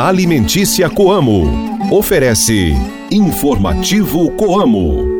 Alimentícia Coamo. Oferece Informativo Coamo.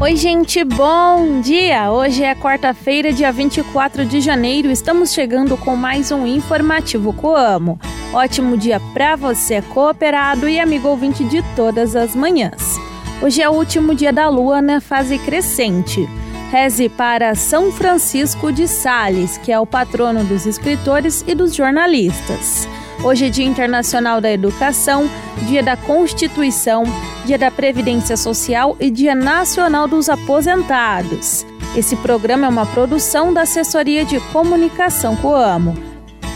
Oi, gente, bom dia! Hoje é quarta-feira, dia 24 de janeiro. Estamos chegando com mais um informativo Coamo. Ótimo dia para você, cooperado e amigo ouvinte de todas as manhãs. Hoje é o último dia da lua na fase crescente. Reze para São Francisco de Sales, que é o patrono dos escritores e dos jornalistas. Hoje é Dia Internacional da Educação, Dia da Constituição, Dia da Previdência Social e Dia Nacional dos Aposentados. Esse programa é uma produção da Assessoria de Comunicação Coamo.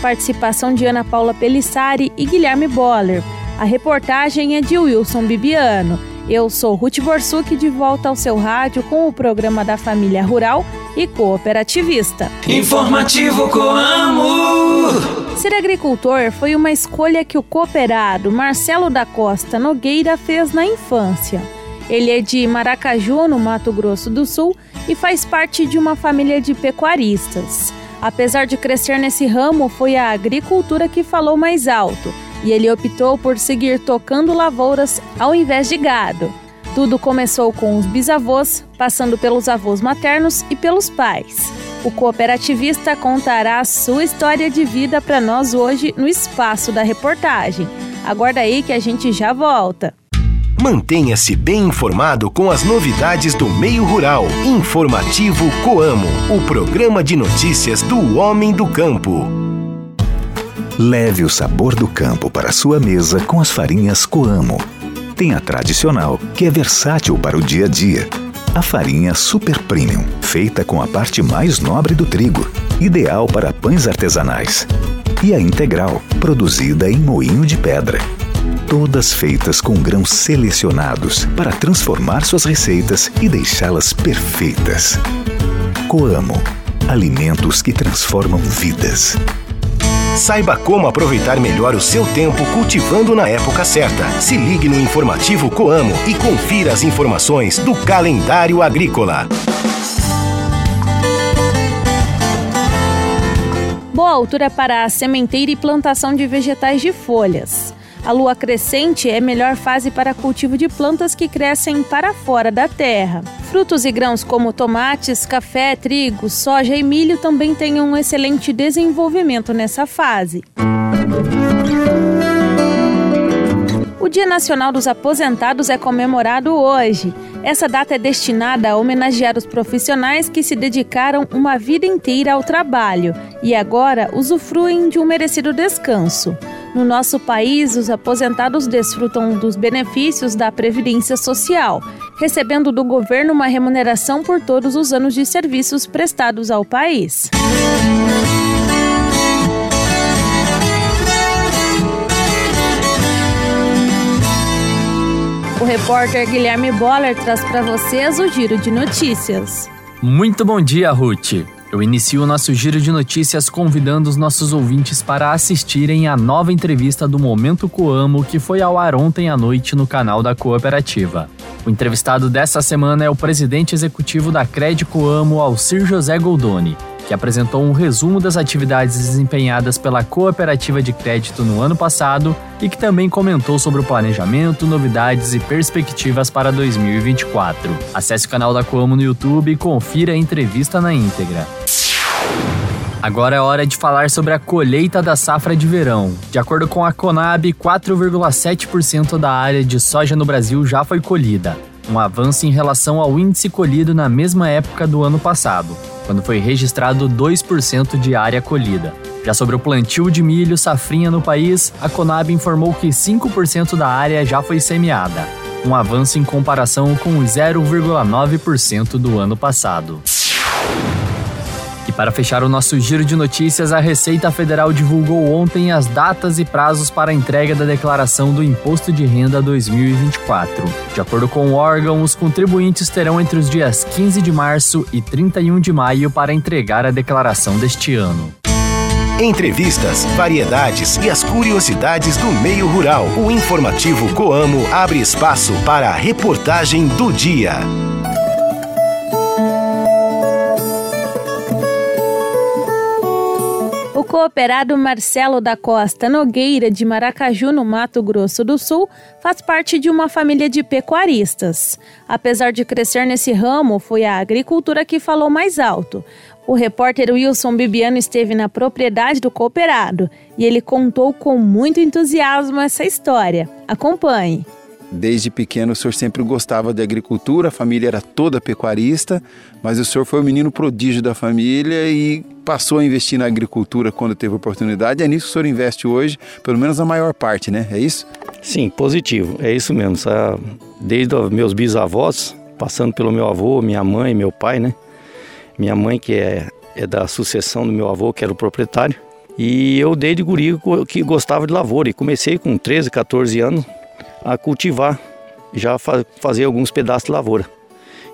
Participação de Ana Paula Pelissari e Guilherme Boller. A reportagem é de Wilson Bibiano. Eu sou Ruth Borsuk de volta ao seu rádio com o programa da família rural e cooperativista. Informativo Coamo. Ser agricultor foi uma escolha que o cooperado Marcelo da Costa Nogueira fez na infância. Ele é de Maracaju, no Mato Grosso do Sul, e faz parte de uma família de pecuaristas. Apesar de crescer nesse ramo, foi a agricultura que falou mais alto, e ele optou por seguir tocando lavouras ao invés de gado. Tudo começou com os bisavós, passando pelos avós maternos e pelos pais. O cooperativista contará a sua história de vida para nós hoje no espaço da reportagem. Aguarda aí que a gente já volta. Mantenha-se bem informado com as novidades do meio rural. Informativo Coamo, o programa de notícias do homem do campo. Leve o sabor do campo para sua mesa com as farinhas Coamo. Tem a tradicional, que é versátil para o dia a dia a farinha Super Premium, feita com a parte mais nobre do trigo, ideal para pães artesanais. E a integral, produzida em moinho de pedra. Todas feitas com grãos selecionados para transformar suas receitas e deixá-las perfeitas. Coamo alimentos que transformam vidas. Saiba como aproveitar melhor o seu tempo cultivando na época certa. Se ligue no informativo Coamo e confira as informações do calendário agrícola. Boa altura para a sementeira e plantação de vegetais de folhas. A lua crescente é melhor fase para cultivo de plantas que crescem para fora da terra. Frutos e grãos como tomates, café, trigo, soja e milho também têm um excelente desenvolvimento nessa fase. O Dia Nacional dos Aposentados é comemorado hoje. Essa data é destinada a homenagear os profissionais que se dedicaram uma vida inteira ao trabalho e agora usufruem de um merecido descanso. No nosso país, os aposentados desfrutam dos benefícios da Previdência Social, recebendo do governo uma remuneração por todos os anos de serviços prestados ao país. O repórter Guilherme Boller traz para vocês o giro de notícias. Muito bom dia, Ruth. Eu inicio o nosso giro de notícias convidando os nossos ouvintes para assistirem a nova entrevista do Momento Coamo que foi ao ar ontem à noite no canal da cooperativa. O entrevistado dessa semana é o presidente executivo da Cred Coamo, Alcir José Goldoni, que apresentou um resumo das atividades desempenhadas pela cooperativa de crédito no ano passado e que também comentou sobre o planejamento, novidades e perspectivas para 2024. Acesse o canal da Coamo no YouTube e confira a entrevista na íntegra. Agora é hora de falar sobre a colheita da safra de verão. De acordo com a Conab, 4,7% da área de soja no Brasil já foi colhida, um avanço em relação ao índice colhido na mesma época do ano passado, quando foi registrado 2% de área colhida. Já sobre o plantio de milho safrinha no país, a Conab informou que 5% da área já foi semeada, um avanço em comparação com 0,9% do ano passado para fechar o nosso giro de notícias, a Receita Federal divulgou ontem as datas e prazos para a entrega da declaração do Imposto de Renda 2024. De acordo com o órgão, os contribuintes terão entre os dias 15 de março e 31 de maio para entregar a declaração deste ano. Entrevistas, variedades e as curiosidades do meio rural. O informativo Coamo abre espaço para a reportagem do dia. Cooperado Marcelo da Costa Nogueira, de Maracaju, no Mato Grosso do Sul, faz parte de uma família de pecuaristas. Apesar de crescer nesse ramo, foi a agricultura que falou mais alto. O repórter Wilson Bibiano esteve na propriedade do cooperado e ele contou com muito entusiasmo essa história. Acompanhe. Desde pequeno o senhor sempre gostava de agricultura, a família era toda pecuarista, mas o senhor foi o menino prodígio da família e passou a investir na agricultura quando teve oportunidade. É nisso que o senhor investe hoje, pelo menos a maior parte, né? É isso? Sim, positivo. É isso mesmo. Desde meus bisavós, passando pelo meu avô, minha mãe, meu pai, né? Minha mãe que é, é da sucessão do meu avô, que era o proprietário. E eu desde guri que gostava de lavoura e comecei com 13, 14 anos a cultivar, já fazer alguns pedaços de lavoura.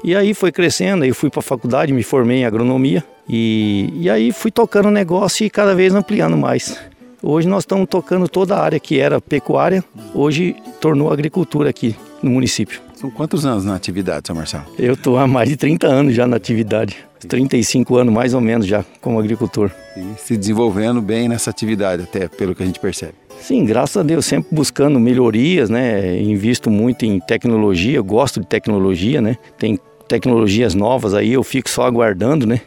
E aí foi crescendo, aí fui para a faculdade, me formei em agronomia e, e aí fui tocando o negócio e cada vez ampliando mais. Hoje nós estamos tocando toda a área que era pecuária, hoje tornou agricultura aqui no município. São quantos anos na atividade, seu Marcelo? Eu estou há mais de 30 anos já na atividade. 35 anos mais ou menos já como agricultor. E se desenvolvendo bem nessa atividade, até pelo que a gente percebe. Sim, graças a Deus, sempre buscando melhorias, né? Invisto muito em tecnologia, gosto de tecnologia, né? Tem tecnologias novas aí, eu fico só aguardando, né?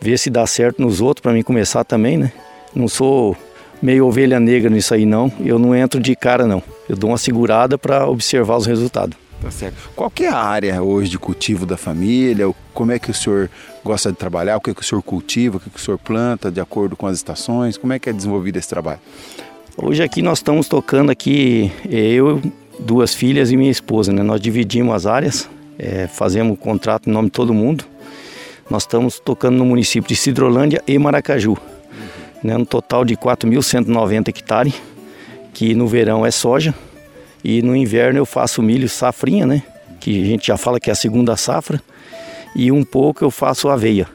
Ver se dá certo nos outros para mim começar também, né? Não sou meio ovelha negra nisso aí não, eu não entro de cara não. Eu dou uma segurada para observar os resultados. Tá certo. Qual é a área hoje de cultivo da família? Como é que o senhor gosta de trabalhar? O que, é que o senhor cultiva? O que, é que o senhor planta de acordo com as estações? Como é que é desenvolvido esse trabalho? Hoje aqui nós estamos tocando aqui, eh, eu, duas filhas e minha esposa, né? Nós dividimos as áreas, é, fazemos contrato em nome de todo mundo. Nós estamos tocando no município de Cidrolândia e Maracaju, né? um total de 4.190 hectares, que no verão é soja e no inverno eu faço milho safrinha, né? Que a gente já fala que é a segunda safra, e um pouco eu faço aveia.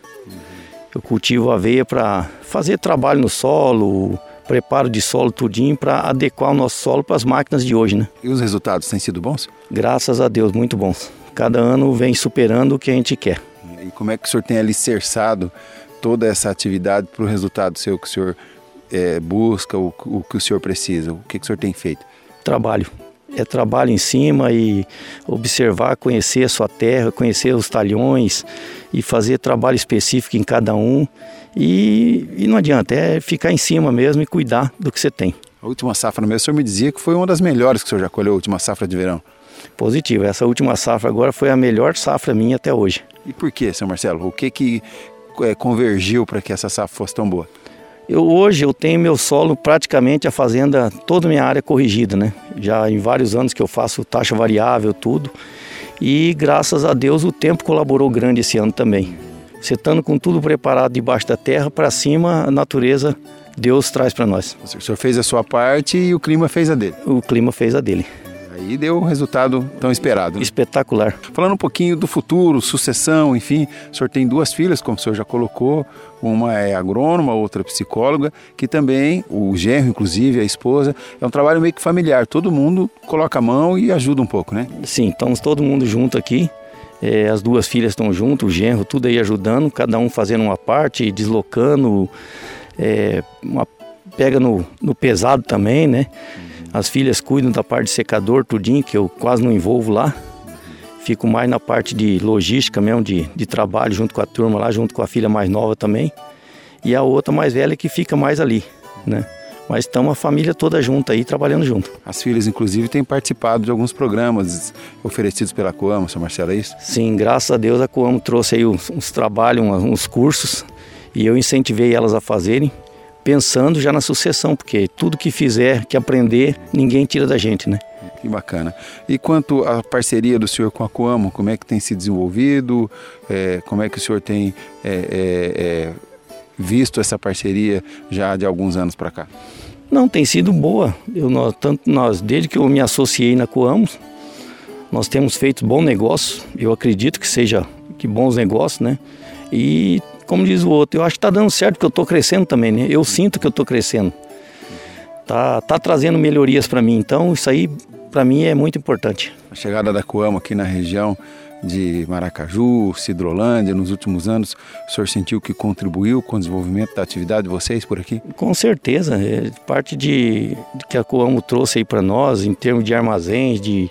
Eu cultivo aveia para fazer trabalho no solo, preparo de solo tudinho para adequar o nosso solo para as máquinas de hoje, né? E os resultados têm sido bons? Graças a Deus, muito bons. Cada ano vem superando o que a gente quer. E como é que o senhor tem alicerçado toda essa atividade para o resultado seu que o senhor é, busca, o, o, que o senhor precisa? O que, que o senhor tem feito? Trabalho. É trabalho em cima e observar, conhecer a sua terra, conhecer os talhões e fazer trabalho específico em cada um e, e não adianta, é ficar em cima mesmo e cuidar do que você tem. A última safra mesmo, o senhor me dizia que foi uma das melhores que o senhor já colheu, a última safra de verão. Positivo, essa última safra agora foi a melhor safra minha até hoje. E por que, senhor Marcelo? O que que é, convergiu para que essa safra fosse tão boa? Eu hoje eu tenho meu solo praticamente a fazenda toda minha área corrigida, né? Já em vários anos que eu faço taxa variável tudo e graças a Deus o tempo colaborou grande esse ano também. Você estando com tudo preparado debaixo da terra, para cima, a natureza, Deus traz para nós. O senhor fez a sua parte e o clima fez a dele. O clima fez a dele. Aí deu o resultado tão esperado. Né? Espetacular. Falando um pouquinho do futuro, sucessão, enfim, o senhor tem duas filhas, como o senhor já colocou, uma é agrônoma, outra é psicóloga, que também, o genro, inclusive, a esposa, é um trabalho meio que familiar. Todo mundo coloca a mão e ajuda um pouco, né? Sim, estamos todo mundo junto aqui. É, as duas filhas estão junto, o genro, tudo aí ajudando, cada um fazendo uma parte, deslocando, é, uma, pega no, no, pesado também, né? As filhas cuidam da parte de secador, tudinho, que eu quase não envolvo lá. Fico mais na parte de logística mesmo, de, de trabalho, junto com a turma lá, junto com a filha mais nova também. E a outra mais velha que fica mais ali, né? Mas estamos a família toda junta aí, trabalhando junto. As filhas, inclusive, têm participado de alguns programas oferecidos pela Coamo, seu Marcelo, é isso? Sim, graças a Deus a Coamo trouxe aí uns, uns trabalhos, uns cursos, e eu incentivei elas a fazerem, pensando já na sucessão, porque tudo que fizer, que aprender, ninguém tira da gente, né? Que bacana. E quanto à parceria do senhor com a Coamo, como é que tem se desenvolvido? É, como é que o senhor tem é, é, é visto essa parceria já de alguns anos para cá? Não, tem sido boa. Eu, nós, tanto nós, desde que eu me associei na Coamos, nós temos feito bom negócio. Eu acredito que seja que bons negócios, né? E como diz o outro, eu acho que está dando certo porque eu estou crescendo também, né? Eu sinto que eu estou crescendo. Tá, tá trazendo melhorias para mim, então isso aí para mim é muito importante. A chegada da Coamo aqui na região de Maracaju, Cidrolândia, nos últimos anos, o senhor sentiu que contribuiu com o desenvolvimento da atividade de vocês por aqui? Com certeza, é parte de, de que a Coamo trouxe aí para nós, em termos de armazéns, de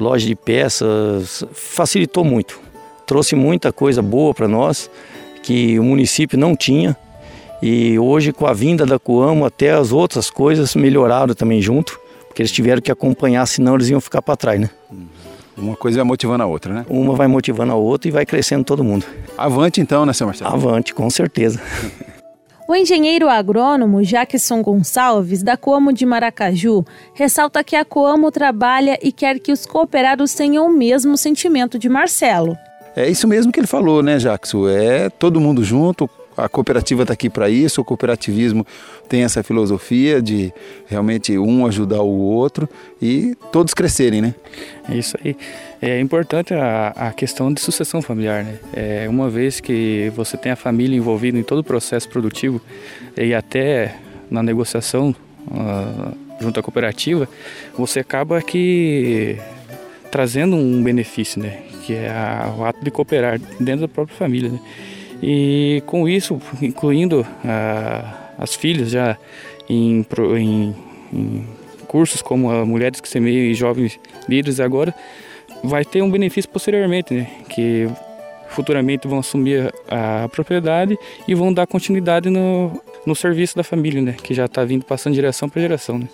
loja de peças, facilitou muito. Trouxe muita coisa boa para nós que o município não tinha. E hoje, com a vinda da Coamo, até as outras coisas melhoraram também junto, porque eles tiveram que acompanhar, senão eles iam ficar para trás, né? Uma coisa vai motivando a outra, né? Uma vai motivando a outra e vai crescendo todo mundo. Avante então, né, seu Marcelo? Avante, com certeza. O engenheiro agrônomo Jackson Gonçalves, da Coamo de Maracaju, ressalta que a Coamo trabalha e quer que os cooperados tenham o mesmo sentimento de Marcelo. É isso mesmo que ele falou, né, Jackson? É todo mundo junto, a cooperativa está aqui para isso, o cooperativismo tem essa filosofia de realmente um ajudar o outro e todos crescerem, né? É isso aí. É importante a, a questão de sucessão familiar, né? É, uma vez que você tem a família envolvida em todo o processo produtivo e até na negociação uh, junto à cooperativa, você acaba que trazendo um benefício, né? Que é a, o ato de cooperar dentro da própria família, né? E com isso, incluindo ah, as filhas já em, em, em cursos como a Mulheres que Semeiam e Jovens Líderes agora, vai ter um benefício posteriormente, né? Que futuramente vão assumir a, a propriedade e vão dar continuidade no, no serviço da família, né? Que já está vindo passando de geração para geração, né?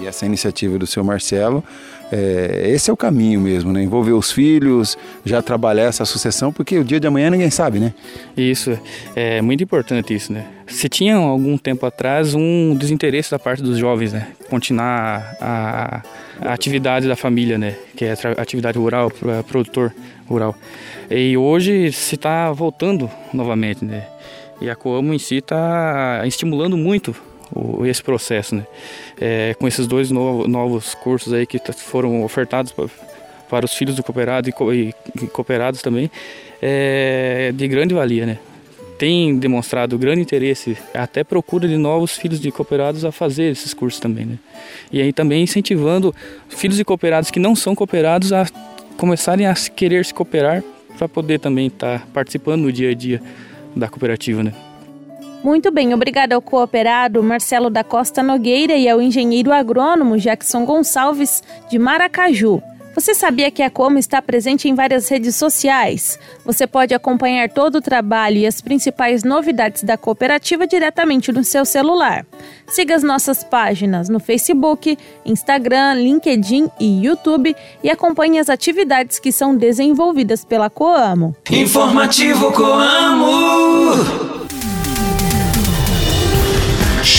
E essa iniciativa do seu Marcelo, é, esse é o caminho mesmo, né? Envolver os filhos, já trabalhar essa sucessão, porque o dia de amanhã ninguém sabe, né? Isso, é muito importante isso, né? Se tinha algum tempo atrás um desinteresse da parte dos jovens, né? Continuar a, a atividade da família, né? Que é a atividade rural, produtor rural. E hoje se está voltando novamente, né? E a Coamo em si está estimulando muito o, esse processo, né? É, com esses dois novo, novos cursos aí que foram ofertados pra, para os filhos do cooperado e, e, e cooperados também, é de grande valia, né? Tem demonstrado grande interesse, até procura de novos filhos de cooperados a fazer esses cursos também, né? E aí também incentivando filhos de cooperados que não são cooperados a começarem a querer se cooperar para poder também estar tá participando no dia a dia da cooperativa, né? Muito bem, obrigado ao cooperado Marcelo da Costa Nogueira e ao engenheiro agrônomo Jackson Gonçalves de Maracaju. Você sabia que a Como está presente em várias redes sociais? Você pode acompanhar todo o trabalho e as principais novidades da cooperativa diretamente no seu celular. Siga as nossas páginas no Facebook, Instagram, LinkedIn e YouTube e acompanhe as atividades que são desenvolvidas pela Coamo. Informativo Coamo.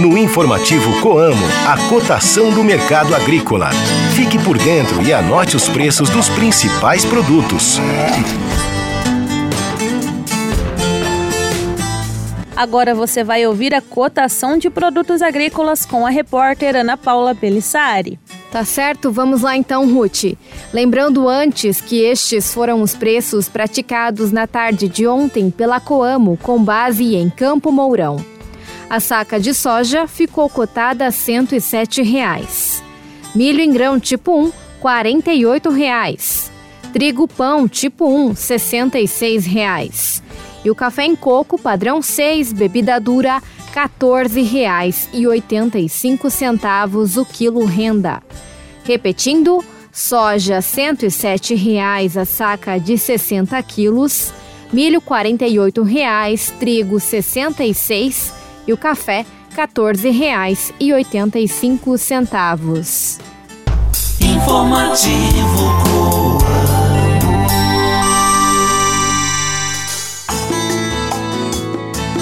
No informativo Coamo, a cotação do mercado agrícola. Fique por dentro e anote os preços dos principais produtos. Agora você vai ouvir a cotação de produtos agrícolas com a repórter Ana Paula Pelissari. Tá certo, vamos lá então, Ruth. Lembrando antes que estes foram os preços praticados na tarde de ontem pela Coamo, com base em Campo Mourão. A saca de soja ficou cotada a 107 reais. Milho em grão tipo 1, 48 reais. Trigo pão tipo 1, 66 reais. E o café em coco padrão 6, bebida dura, R$ 14,85 o quilo renda. Repetindo, soja 107 reais a saca de 60 quilos, milho 48 reais, trigo R$ 66 e o café R$ 14,85. Informativo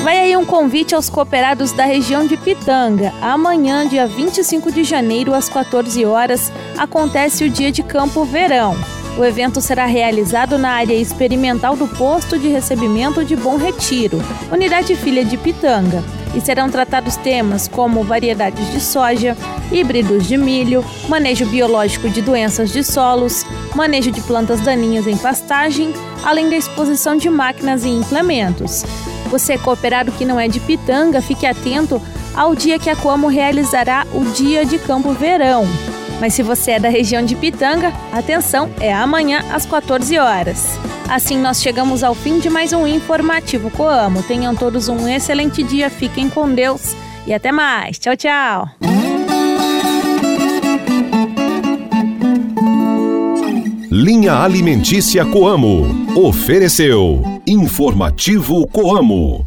Vai aí aí um convite aos cooperados da região de Pitanga. Amanhã, dia 25 de janeiro, às 14 horas, acontece o Dia de Campo Verão. O evento será realizado na área experimental do posto de recebimento de Bom Retiro, unidade filha de Pitanga, e serão tratados temas como variedades de soja, híbridos de milho, manejo biológico de doenças de solos, manejo de plantas daninhas em pastagem, além da exposição de máquinas e implementos. Você, cooperado que não é de Pitanga, fique atento ao dia que a Coamo realizará o Dia de Campo Verão. Mas se você é da região de Pitanga, atenção, é amanhã às 14 horas. Assim nós chegamos ao fim de mais um informativo Coamo. Tenham todos um excelente dia, fiquem com Deus e até mais. Tchau, tchau. Linha Alimentícia Coamo ofereceu Informativo Coamo.